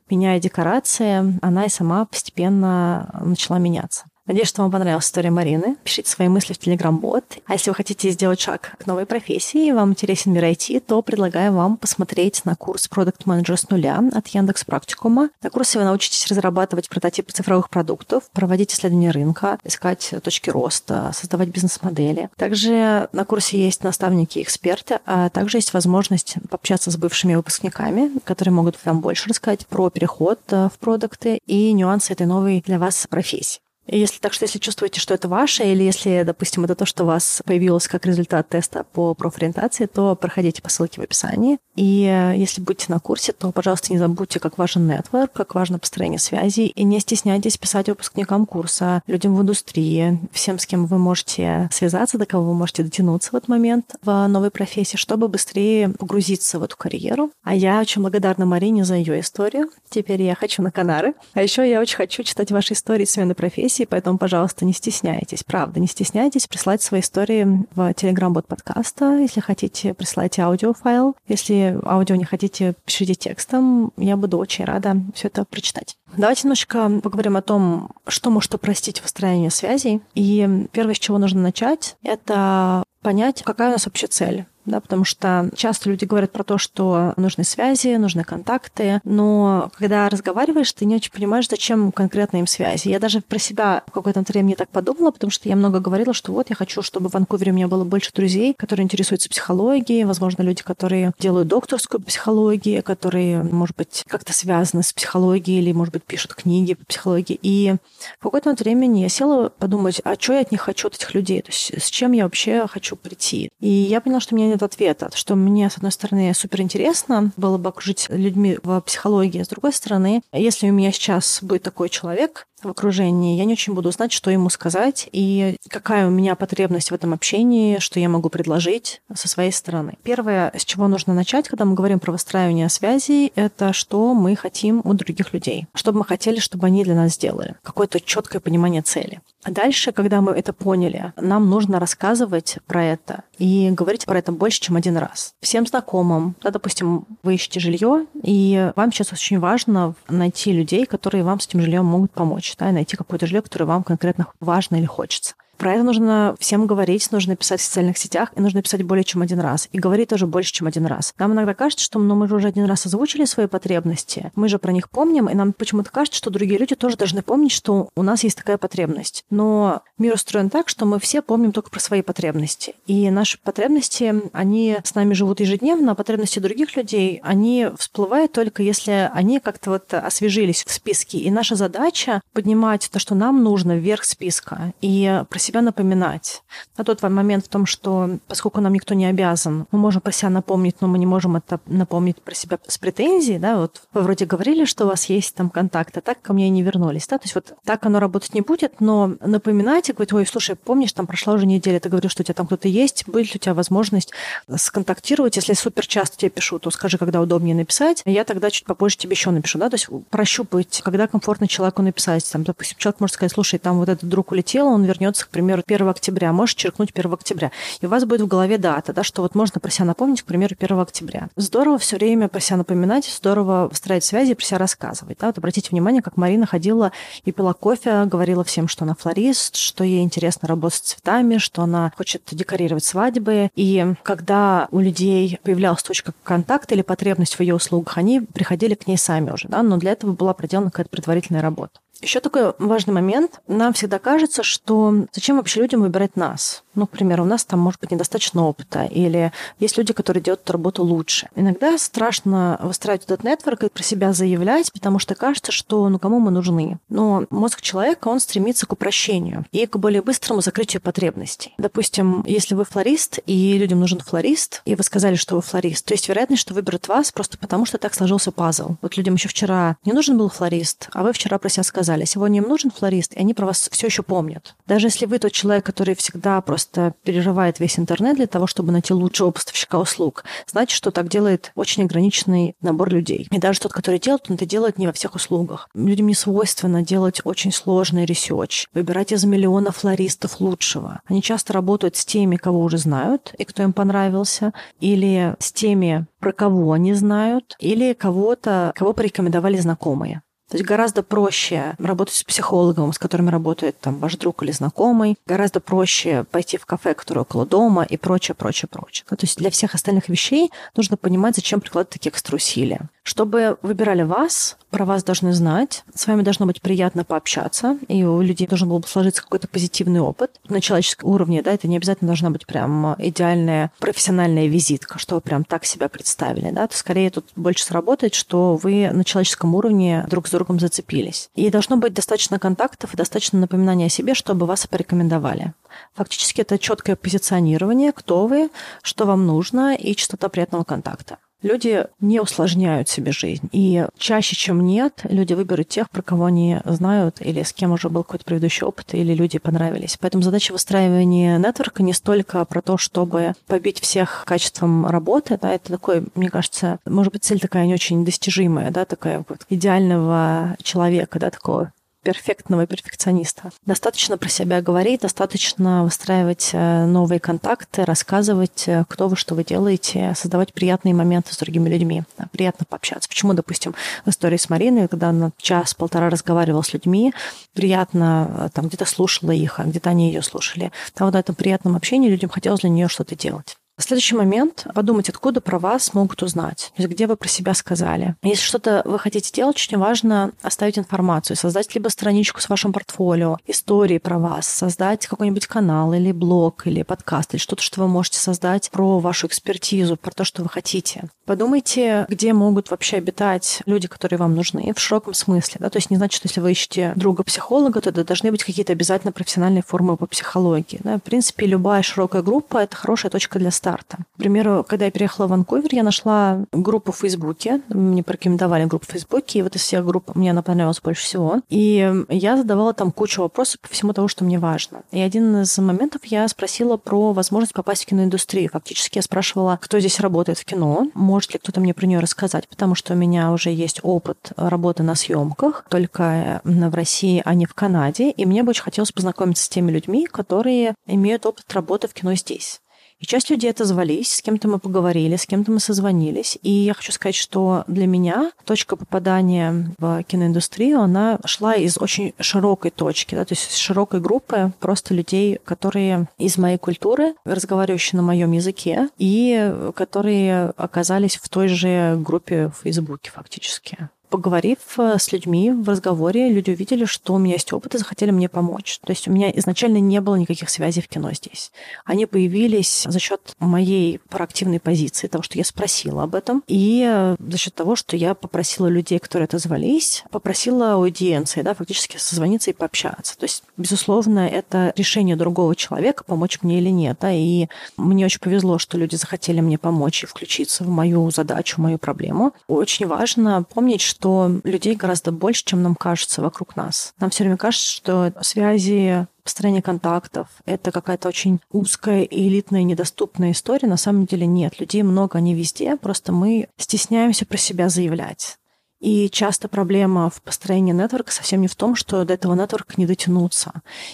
меняя декорации, она и сама постепенно начала меняться. Надеюсь, что вам понравилась история Марины. Пишите свои мысли в Telegram-бот. А если вы хотите сделать шаг к новой профессии и вам интересен мир IT, то предлагаю вам посмотреть на курс Product Manager с нуля от Яндекс Практикума. На курсе вы научитесь разрабатывать прототипы цифровых продуктов, проводить исследования рынка, искать точки роста, создавать бизнес-модели. Также на курсе есть наставники и эксперты, а также есть возможность пообщаться с бывшими выпускниками, которые могут вам больше рассказать про переход э, в продукты и нюансы этой новой для вас профессии. Если так что, если чувствуете, что это ваше, или если, допустим, это то, что у вас появилось как результат теста по профориентации, то проходите по ссылке в описании. И э, если будете на курсе, то, пожалуйста, не забудьте, как важен нетворк, как важно построение связей, и не стесняйтесь писать выпускникам курса, людям в индустрии, всем, с кем вы можете связаться, до кого вы можете дотянуться в этот момент в новой профессии, чтобы быстрее погрузиться в эту карьеру. А я очень благодарна Марине за ее историю. Теперь я хочу на Канары. А еще я очень хочу читать ваши истории смены профессии, профессии, поэтому, пожалуйста, не стесняйтесь, правда, не стесняйтесь прислать свои истории в Telegram-бот подкаста. Если хотите, присылайте аудиофайл. Если аудио не хотите, пишите текстом. Я буду очень рада все это прочитать. Давайте немножко поговорим о том, что может упростить выстраивание связей. И первое, с чего нужно начать, это понять, какая у нас вообще цель да, потому что часто люди говорят про то, что нужны связи, нужны контакты, но когда разговариваешь, ты не очень понимаешь, зачем конкретно им связи. Я даже про себя в какое-то время так подумала, потому что я много говорила, что вот я хочу, чтобы в Ванкувере у меня было больше друзей, которые интересуются психологией, возможно, люди, которые делают докторскую психологию, которые, может быть, как-то связаны с психологией или, может быть, пишут книги по психологии. И в какое-то времени я села подумать, а что я от них хочу, от этих людей, то есть с чем я вообще хочу прийти. И я поняла, что мне нет ответа, что мне, с одной стороны, супер интересно было бы окружить людьми в психологии, с другой стороны, если у меня сейчас будет такой человек, в окружении, я не очень буду знать, что ему сказать и какая у меня потребность в этом общении, что я могу предложить со своей стороны. Первое, с чего нужно начать, когда мы говорим про выстраивание связей, это что мы хотим у других людей, что бы мы хотели, чтобы они для нас сделали, какое-то четкое понимание цели. А дальше, когда мы это поняли, нам нужно рассказывать про это и говорить про это больше, чем один раз. Всем знакомым, да, допустим, вы ищете жилье, и вам сейчас очень важно найти людей, которые вам с этим жильем могут помочь и найти какое-то жилье, которое вам конкретно важно или хочется. Про это нужно всем говорить, нужно писать в социальных сетях, и нужно писать более чем один раз. И говорить тоже больше, чем один раз. Нам иногда кажется, что ну, мы же уже один раз озвучили свои потребности, мы же про них помним, и нам почему-то кажется, что другие люди тоже должны помнить, что у нас есть такая потребность. Но мир устроен так, что мы все помним только про свои потребности. И наши потребности, они с нами живут ежедневно, а потребности других людей, они всплывают только если они как-то вот освежились в списке. И наша задача поднимать то, что нам нужно вверх списка, и про себя напоминать. На тот момент в том, что поскольку нам никто не обязан, мы можем про себя напомнить, но мы не можем это напомнить про себя с претензией, да, вот вы вроде говорили, что у вас есть там контакты, а так ко мне и не вернулись, да, то есть вот так оно работать не будет, но напоминайте, говорить, ой, слушай, помнишь, там прошла уже неделя, ты говорил, что у тебя там кто-то есть, будет ли у тебя возможность сконтактировать, если супер часто тебе пишу, то скажи, когда удобнее написать, я тогда чуть попозже тебе еще напишу, да, то есть прощупать, когда комфортно человеку написать, там, допустим, человек может сказать, слушай, там вот этот друг улетел, он вернется, к примеру, 1 октября, можешь черкнуть 1 октября. И у вас будет в голове дата, да, что вот можно про себя напомнить, к примеру, 1 октября. Здорово все время про себя напоминать, здорово строить связи и про себя рассказывать. Да? Вот обратите внимание, как Марина ходила и пила кофе, говорила всем, что она флорист, что ей интересно работать с цветами, что она хочет декорировать свадьбы. И когда у людей появлялась точка контакта или потребность в ее услугах, они приходили к ней сами уже. Да? Но для этого была проделана какая-то предварительная работа. Еще такой важный момент. Нам всегда кажется, что зачем вообще людям выбирать нас? Ну, к примеру, у нас там может быть недостаточно опыта, или есть люди, которые делают эту работу лучше. Иногда страшно выстраивать этот network и про себя заявлять, потому что кажется, что ну кому мы нужны. Но мозг человека, он стремится к упрощению и к более быстрому закрытию потребностей. Допустим, если вы флорист, и людям нужен флорист, и вы сказали, что вы флорист, то есть вероятность, что выберут вас просто потому, что так сложился пазл. Вот людям еще вчера не нужен был флорист, а вы вчера про себя сказали, сегодня им нужен флорист, и они про вас все еще помнят. Даже если вы тот человек, который всегда просто перерывает весь интернет для того, чтобы найти лучшего поставщика услуг, значит, что так делает очень ограниченный набор людей. И даже тот, который делает, он это делает не во всех услугах. Людям не свойственно делать очень сложный research, выбирать из миллиона флористов лучшего. Они часто работают с теми, кого уже знают и кто им понравился, или с теми, про кого они знают, или кого-то, кого порекомендовали знакомые. То есть гораздо проще работать с психологом, с которым работает там ваш друг или знакомый, гораздо проще пойти в кафе, которое около дома и прочее, прочее, прочее. То есть для всех остальных вещей нужно понимать, зачем прикладывать такие экстра усилия. Чтобы выбирали вас, про вас должны знать, с вами должно быть приятно пообщаться, и у людей должен был бы сложиться какой-то позитивный опыт на человеческом уровне, да, это не обязательно должна быть прям идеальная профессиональная визитка, что вы прям так себя представили, да, то скорее тут больше сработает, что вы на человеческом уровне друг с другом зацепились. И должно быть достаточно контактов и достаточно напоминания о себе, чтобы вас порекомендовали. Фактически это четкое позиционирование, кто вы, что вам нужно и частота приятного контакта. Люди не усложняют себе жизнь. И чаще, чем нет, люди выберут тех, про кого они знают, или с кем уже был какой-то предыдущий опыт, или люди понравились. Поэтому задача выстраивания нетворка не столько про то, чтобы побить всех качеством работы, да, это такой, мне кажется, может быть, цель такая не очень достижимая, да, такая вот идеального человека, да, такого перфектного перфекциониста. Достаточно про себя говорить, достаточно выстраивать э, новые контакты, рассказывать, э, кто вы, что вы делаете, создавать приятные моменты с другими людьми, приятно пообщаться. Почему, допустим, в истории с Мариной, когда она час-полтора разговаривала с людьми, приятно э, там где-то слушала их, а где-то они ее слушали. Там вот на этом приятном общении людям хотелось для нее что-то делать. Следующий момент – подумать, откуда про вас могут узнать, то есть где вы про себя сказали. Если что-то вы хотите делать, очень важно оставить информацию, создать либо страничку с вашим портфолио, истории про вас, создать какой-нибудь канал или блог, или подкаст, или что-то, что вы можете создать про вашу экспертизу, про то, что вы хотите. Подумайте, где могут вообще обитать люди, которые вам нужны, в широком смысле. Да? То есть не значит, что если вы ищете друга-психолога, то это должны быть какие-то обязательно профессиональные формы по психологии. Да? В принципе, любая широкая группа – это хорошая точка для старта. К примеру, когда я переехала в Ванкувер, я нашла группу в Фейсбуке. Мне порекомендовали группу в Фейсбуке, и вот из всех групп мне она понравилась больше всего. И я задавала там кучу вопросов по всему того, что мне важно. И один из моментов я спросила про возможность попасть в киноиндустрию. Фактически я спрашивала, кто здесь работает в кино, может ли кто-то мне про нее рассказать, потому что у меня уже есть опыт работы на съемках, только в России, а не в Канаде. И мне бы очень хотелось познакомиться с теми людьми, которые имеют опыт работы в кино здесь. И часть людей отозвались, с кем-то мы поговорили, с кем-то мы созвонились. И я хочу сказать, что для меня точка попадания в киноиндустрию, она шла из очень широкой точки, да, то есть из широкой группы просто людей, которые из моей культуры, разговаривающие на моем языке, и которые оказались в той же группе в Фейсбуке фактически поговорив э, с людьми в разговоре, люди увидели, что у меня есть опыт и захотели мне помочь. То есть у меня изначально не было никаких связей в кино здесь. Они появились за счет моей проактивной позиции, того, что я спросила об этом, и э, за счет того, что я попросила людей, которые отозвались, попросила аудиенции, да, фактически созвониться и пообщаться. То есть, безусловно, это решение другого человека, помочь мне или нет. Да, и мне очень повезло, что люди захотели мне помочь и включиться в мою задачу, в мою проблему. Очень важно помнить, что что людей гораздо больше, чем нам кажется вокруг нас. Нам все время кажется, что связи построение контактов. Это какая-то очень узкая и элитная, недоступная история. На самом деле нет. Людей много, они везде. Просто мы стесняемся про себя заявлять. И часто проблема в построении нетворка совсем не в том, что до этого нетворка не дотянуться,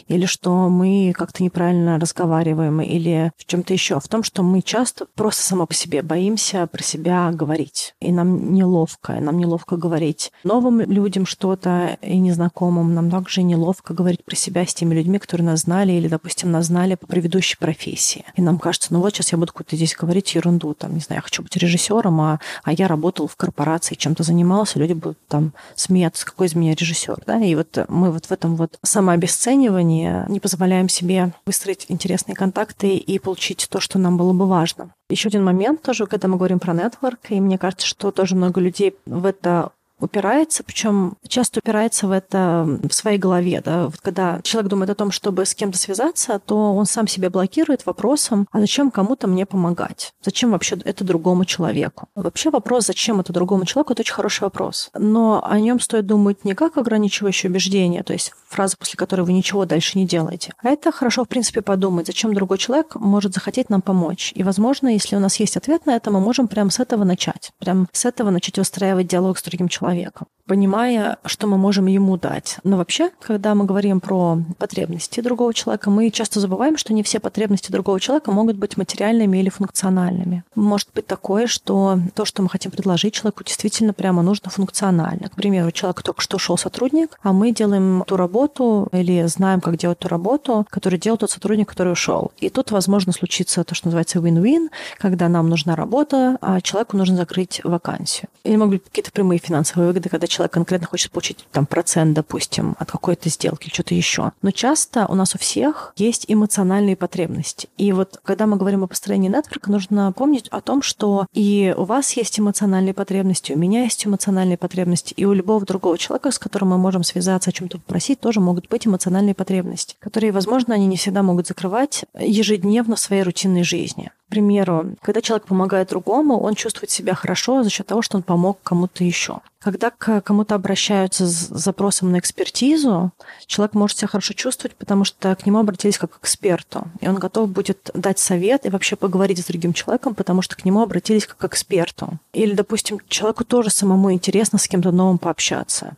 или что мы как-то неправильно разговариваем, или в чем-то еще. В том, что мы часто просто само по себе боимся про себя говорить. И нам неловко, нам неловко говорить новым людям что-то и незнакомым. Нам также неловко говорить про себя с теми людьми, которые нас знали, или, допустим, нас знали по предыдущей профессии. И нам кажется, ну вот сейчас я буду какую-то здесь говорить ерунду, там, не знаю, я хочу быть режиссером, а, а я работал в корпорации, чем-то занимался, заниматься, люди будут там смеяться, какой из меня режиссер, да, и вот мы вот в этом вот самообесценивании не позволяем себе выстроить интересные контакты и получить то, что нам было бы важно. Еще один момент тоже, когда мы говорим про нетворк, и мне кажется, что тоже много людей в это упирается, причем часто упирается в это в своей голове. Да? Вот когда человек думает о том, чтобы с кем-то связаться, то он сам себя блокирует вопросом, а зачем кому-то мне помогать? Зачем вообще это другому человеку? Вообще вопрос, зачем это другому человеку, это очень хороший вопрос. Но о нем стоит думать не как ограничивающее убеждение, то есть фраза, после которой вы ничего дальше не делаете. А это хорошо, в принципе, подумать, зачем другой человек может захотеть нам помочь. И, возможно, если у нас есть ответ на это, мы можем прямо с этого начать. Прямо с этого начать выстраивать диалог с другим человеком человеком, понимая, что мы можем ему дать. Но вообще, когда мы говорим про потребности другого человека, мы часто забываем, что не все потребности другого человека могут быть материальными или функциональными. Может быть такое, что то, что мы хотим предложить человеку, действительно прямо нужно функционально. К примеру, человек только что ушел сотрудник, а мы делаем ту работу или знаем, как делать ту работу, которую делал тот сотрудник, который ушел. И тут, возможно, случится то, что называется win-win, когда нам нужна работа, а человеку нужно закрыть вакансию. Или могут быть какие-то прямые финансовые выгоды, когда человек конкретно хочет получить там процент, допустим, от какой-то сделки или что-то еще. Но часто у нас у всех есть эмоциональные потребности. И вот когда мы говорим о построении нетворка, нужно помнить о том, что и у вас есть эмоциональные потребности, у меня есть эмоциональные потребности, и у любого другого человека, с которым мы можем связаться, о чем-то попросить, тоже могут быть эмоциональные потребности, которые, возможно, они не всегда могут закрывать ежедневно в своей рутинной жизни. К примеру, когда человек помогает другому, он чувствует себя хорошо за счет того, что он помог кому-то еще. Когда к кому-то обращаются с запросом на экспертизу, человек может себя хорошо чувствовать, потому что к нему обратились как к эксперту, и он готов будет дать совет и вообще поговорить с другим человеком, потому что к нему обратились как к эксперту. Или, допустим, человеку тоже самому интересно с кем-то новым пообщаться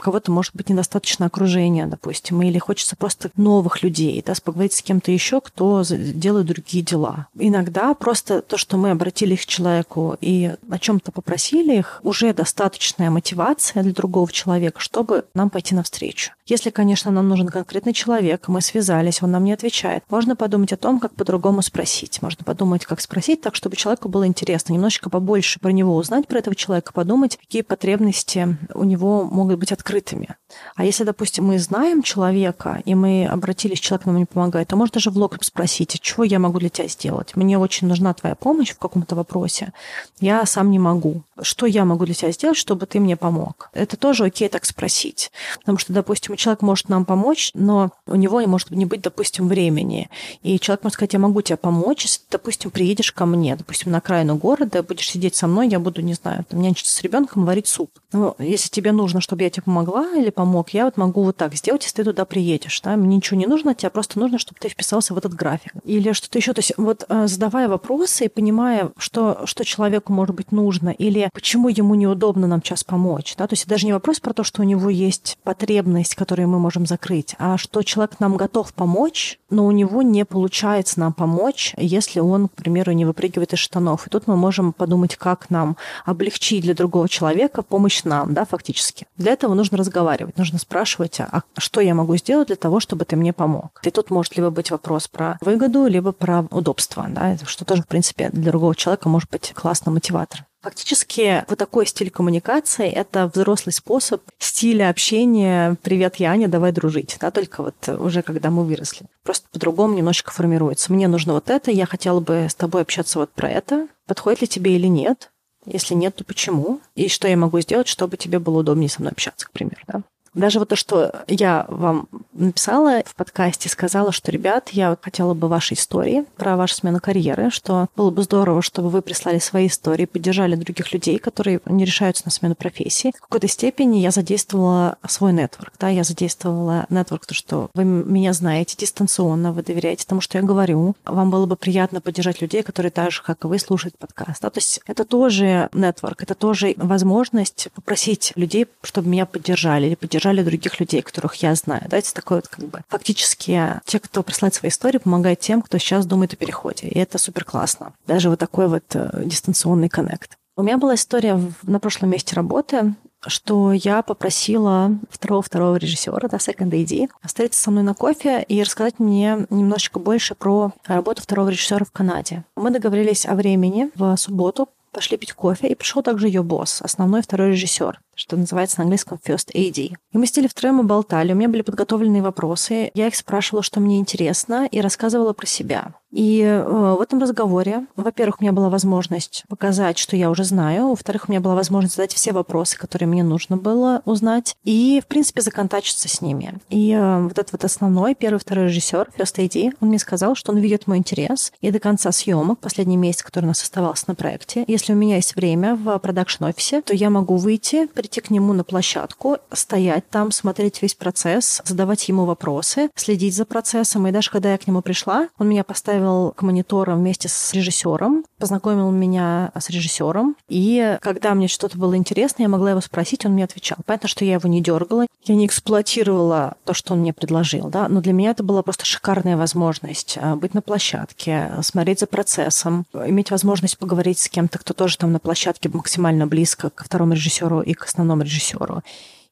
кого-то может быть недостаточно окружения, допустим, или хочется просто новых людей, да, поговорить с кем-то еще, кто делает другие дела. Иногда просто то, что мы обратились к человеку и о чем-то попросили их, уже достаточная мотивация для другого человека, чтобы нам пойти навстречу. Если, конечно, нам нужен конкретный человек, мы связались, он нам не отвечает, можно подумать о том, как по-другому спросить. Можно подумать, как спросить так, чтобы человеку было интересно, немножечко побольше про него узнать, про этого человека, подумать, какие потребности у него могут быть открытыми. А если, допустим, мы знаем человека, и мы обратились, человек нам не помогает, то можно даже в лоб спросить, чего я могу для тебя сделать? Мне очень нужна твоя помощь в каком-то вопросе. Я сам не могу. Что я могу для тебя сделать, чтобы ты мне помог? Это тоже окей так спросить. Потому что, допустим, человек может нам помочь, но у него и может не быть, допустим, времени. И человек может сказать, я могу тебе помочь, если, допустим, приедешь ко мне, допустим, на окраину города, будешь сидеть со мной, я буду, не знаю, там, нянчиться с ребенком, варить суп. Ну, если тебе нужно, чтобы я тебе помогла или помог, я вот могу вот так сделать, если ты туда приедешь. Да? Мне ничего не нужно, тебе просто нужно, чтобы ты вписался в этот график. Или что-то еще. То есть вот э, задавая вопросы и понимая, что, что человеку может быть нужно, или почему ему неудобно нам сейчас помочь. Да? То есть даже не вопрос про то, что у него есть потребность, которую мы можем закрыть, а что человек нам готов помочь, но у него не получается нам помочь, если он, к примеру, не выпрыгивает из штанов. И тут мы можем подумать, как нам облегчить для другого человека помощь нам, да, фактически. Для этого нужно разговаривать, нужно спрашивать, а что я могу сделать для того, чтобы ты мне помог. И тут может либо быть вопрос про выгоду, либо про удобство, да, что тоже, в принципе, для другого человека может быть классный мотиватор. Фактически вот такой стиль коммуникации – это взрослый способ стиля общения «Привет, я Аня, давай дружить», да, только вот уже когда мы выросли. Просто по-другому немножечко формируется. Мне нужно вот это, я хотела бы с тобой общаться вот про это. Подходит ли тебе или нет? Если нет, то почему? И что я могу сделать, чтобы тебе было удобнее со мной общаться, к примеру, да? Даже вот то, что я вам написала в подкасте, сказала, что, ребят, я хотела бы ваши истории про вашу смену карьеры, что было бы здорово, чтобы вы прислали свои истории, поддержали других людей, которые не решаются на смену профессии. В какой-то степени я задействовала свой нетворк, да, я задействовала нетворк, то, что вы меня знаете дистанционно, вы доверяете тому, что я говорю. Вам было бы приятно поддержать людей, которые так же, как и вы, слушают подкаст. Да? То есть это тоже нетворк, это тоже возможность попросить людей, чтобы меня поддержали или поддержали поддержали других людей, которых я знаю. Да, это такой вот как бы фактически те, кто присылает свои истории, помогают тем, кто сейчас думает о переходе. И это супер классно. Даже вот такой вот э, дистанционный коннект. У меня была история на прошлом месте работы, что я попросила второго-второго режиссера, да, Second AD, встретиться со мной на кофе и рассказать мне немножечко больше про работу второго режиссера в Канаде. Мы договорились о времени в субботу пошли пить кофе, и пришел также ее босс, основной второй режиссер что называется на английском first AD. И мы сидели втроем и болтали, у меня были подготовленные вопросы, я их спрашивала, что мне интересно, и рассказывала про себя. И э, в этом разговоре, во-первых, у меня была возможность показать, что я уже знаю, во-вторых, у меня была возможность задать все вопросы, которые мне нужно было узнать, и, в принципе, законтачиться с ними. И э, вот этот вот основной, первый, второй режиссер, First AD, он мне сказал, что он видит мой интерес, и до конца съемок, последний месяц, который у нас оставался на проекте, если у меня есть время в продакшн-офисе, то я могу выйти, прийти к нему на площадку, стоять там, смотреть весь процесс, задавать ему вопросы, следить за процессом. И даже когда я к нему пришла, он меня поставил поставил к мониторам вместе с режиссером, познакомил меня с режиссером. И когда мне что-то было интересно, я могла его спросить, он мне отвечал. Понятно, что я его не дергала, я не эксплуатировала то, что он мне предложил, да, но для меня это была просто шикарная возможность а, быть на площадке, смотреть за процессом, иметь возможность поговорить с кем-то, кто тоже там на площадке максимально близко к второму режиссеру и к основному режиссеру.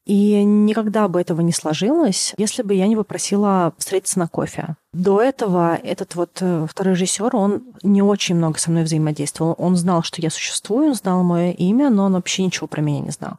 И никогда бы этого не сложилось, если бы я не попросила встретиться на кофе. До этого этот вот э, второй режиссер, он не очень много со мной взаимодействовал. Он знал, что я существую, он знал мое имя, но он вообще ничего про меня не знал.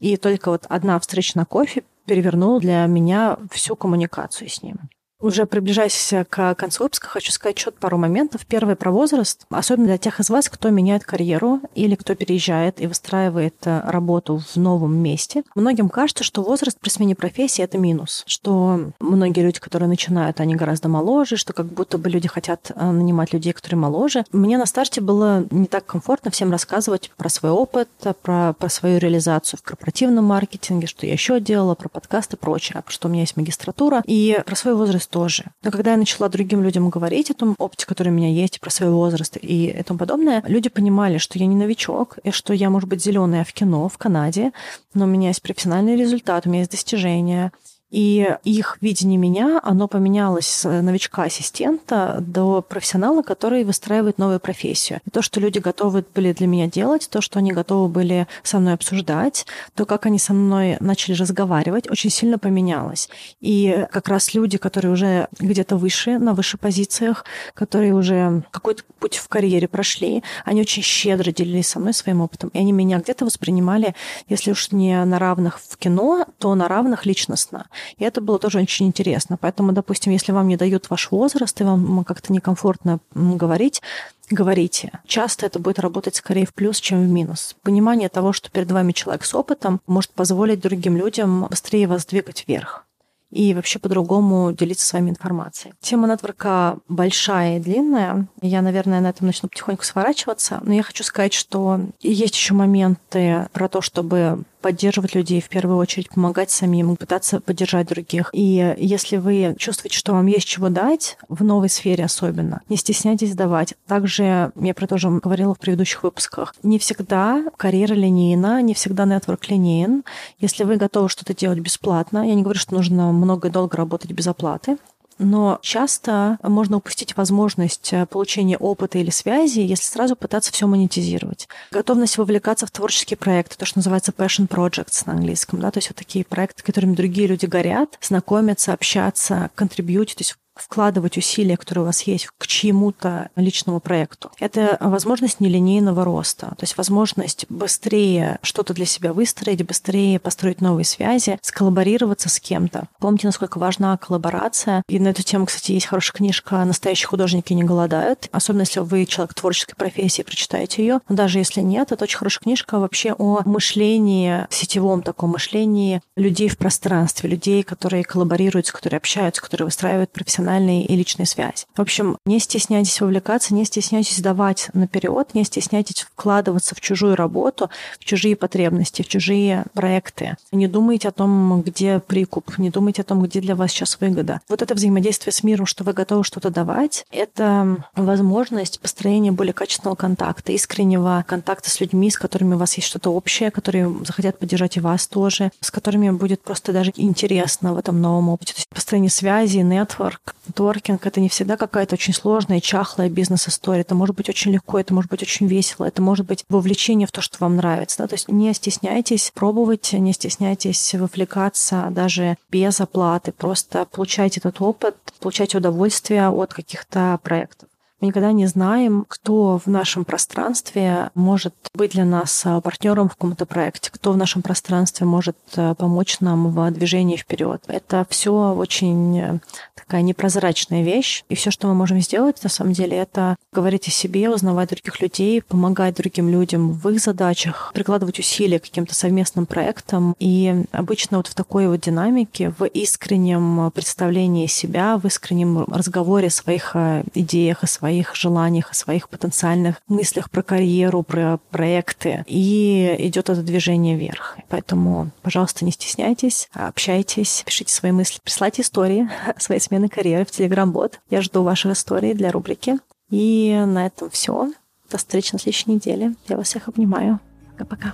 И только вот одна встреча на кофе перевернула для меня всю коммуникацию с ним. Уже приближаясь к концу выпуска, хочу сказать еще пару моментов. Первый про возраст, особенно для тех из вас, кто меняет карьеру или кто переезжает и выстраивает э, работу в новом месте. Многим кажется, что возраст при смене профессии – это минус, что многие люди, которые начинают, они гораздо моложе, что как будто бы люди хотят э, нанимать людей, которые моложе. Мне на старте было не так комфортно всем рассказывать про свой опыт, про, про свою реализацию в корпоративном маркетинге, что я еще делала, про подкасты и прочее, что у меня есть магистратура, и про свой возраст возраст тоже. Но когда я начала другим людям говорить о том опыте, который у меня есть, про свой возраст и тому подобное, люди понимали, что я не новичок, и что я, может быть, зеленая в кино в Канаде, но у меня есть профессиональный результат, у меня есть достижения, и их видение меня, оно поменялось с новичка-ассистента до профессионала, который выстраивает новую профессию. И то, что люди готовы были для меня делать, то, что они готовы были со мной обсуждать, то, как они со мной начали разговаривать, очень сильно поменялось. И как раз люди, которые уже где-то выше, на высших позициях, которые уже какой-то путь в карьере прошли, они очень щедро делились со мной своим опытом. И они меня где-то воспринимали, если уж не на равных в кино, то на равных личностно. И это было тоже очень интересно. Поэтому, допустим, если вам не дают ваш возраст, и вам как-то некомфортно говорить, говорите. Часто это будет работать скорее в плюс, чем в минус. Понимание того, что перед вами человек с опытом, может позволить другим людям быстрее вас двигать вверх и вообще по-другому делиться с вами информацией. Тема нетворка большая и длинная. Я, наверное, на этом начну потихоньку сворачиваться. Но я хочу сказать, что есть еще моменты про то, чтобы поддерживать людей в первую очередь, помогать самим, пытаться поддержать других. И если вы чувствуете, что вам есть чего дать, в новой сфере особенно, не стесняйтесь давать. Также я про то же говорила в предыдущих выпусках. Не всегда карьера линейна, не всегда нетворк линейен. Если вы готовы что-то делать бесплатно, я не говорю, что нужно много и долго работать без оплаты, но часто можно упустить возможность э, получения опыта или связи, если сразу пытаться все монетизировать. Готовность вовлекаться в творческие проекты, то, что называется passion projects на английском, да, то есть вот такие проекты, которыми другие люди горят, знакомятся, общаться, контрибьютить, то есть вкладывать усилия, которые у вас есть, к чьему-то личному проекту. Это возможность нелинейного роста, то есть возможность быстрее что-то для себя выстроить, быстрее построить новые связи, сколлаборироваться с кем-то. Помните, насколько важна коллаборация. И на эту тему, кстати, есть хорошая книжка «Настоящие художники не голодают». Особенно, если вы человек творческой профессии, прочитаете ее. Но даже если нет, это очень хорошая книжка вообще о мышлении, сетевом таком мышлении людей в пространстве, людей, которые коллаборируют, которые общаются, которые выстраивают профессиональные эмоциональные и личные связи. В общем, не стесняйтесь вовлекаться, не стесняйтесь давать наперед, не стесняйтесь вкладываться в чужую работу, в чужие потребности, в чужие проекты. Не думайте о том, где прикуп, не думайте о том, где для вас сейчас выгода. Вот это взаимодействие с миром, что вы готовы что-то давать, это возможность построения более качественного контакта, искреннего контакта с людьми, с которыми у вас есть что-то общее, которые захотят поддержать и вас тоже, с которыми будет просто даже интересно в этом новом опыте. То есть построение связи, нетворк, Творкинг — это не всегда какая-то очень сложная, чахлая бизнес-история. Это может быть очень легко, это может быть очень весело, это может быть вовлечение в то, что вам нравится. Да? То есть не стесняйтесь пробовать, не стесняйтесь вовлекаться даже без оплаты. Просто получайте этот опыт, получайте удовольствие от каких-то проектов. Мы никогда не знаем, кто в нашем пространстве может быть для нас а, партнером в каком-то проекте, кто в нашем пространстве может а, помочь нам в движении вперед. Это все очень э, такая непрозрачная вещь. И все, что мы можем сделать, на самом деле, это говорить о себе, узнавать других людей, помогать другим людям в их задачах, прикладывать усилия к каким-то совместным проектам. И обычно вот в такой вот динамике, в искреннем представлении себя, в искреннем разговоре о своих идеях, о своих желаниях, о своих потенциальных мыслях про карьеру, про проекты. И идет это движение вверх. Поэтому, пожалуйста, не стесняйтесь, общайтесь, пишите свои мысли, присылайте истории *laughs* своей смены карьеры в Телеграм-бот. Я жду ваших историй для рубрики. И на этом все. До встречи на следующей неделе. Я вас всех обнимаю. Пока-пока.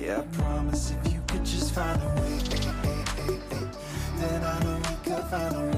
Yeah, I promise if you could just find a way, then I know father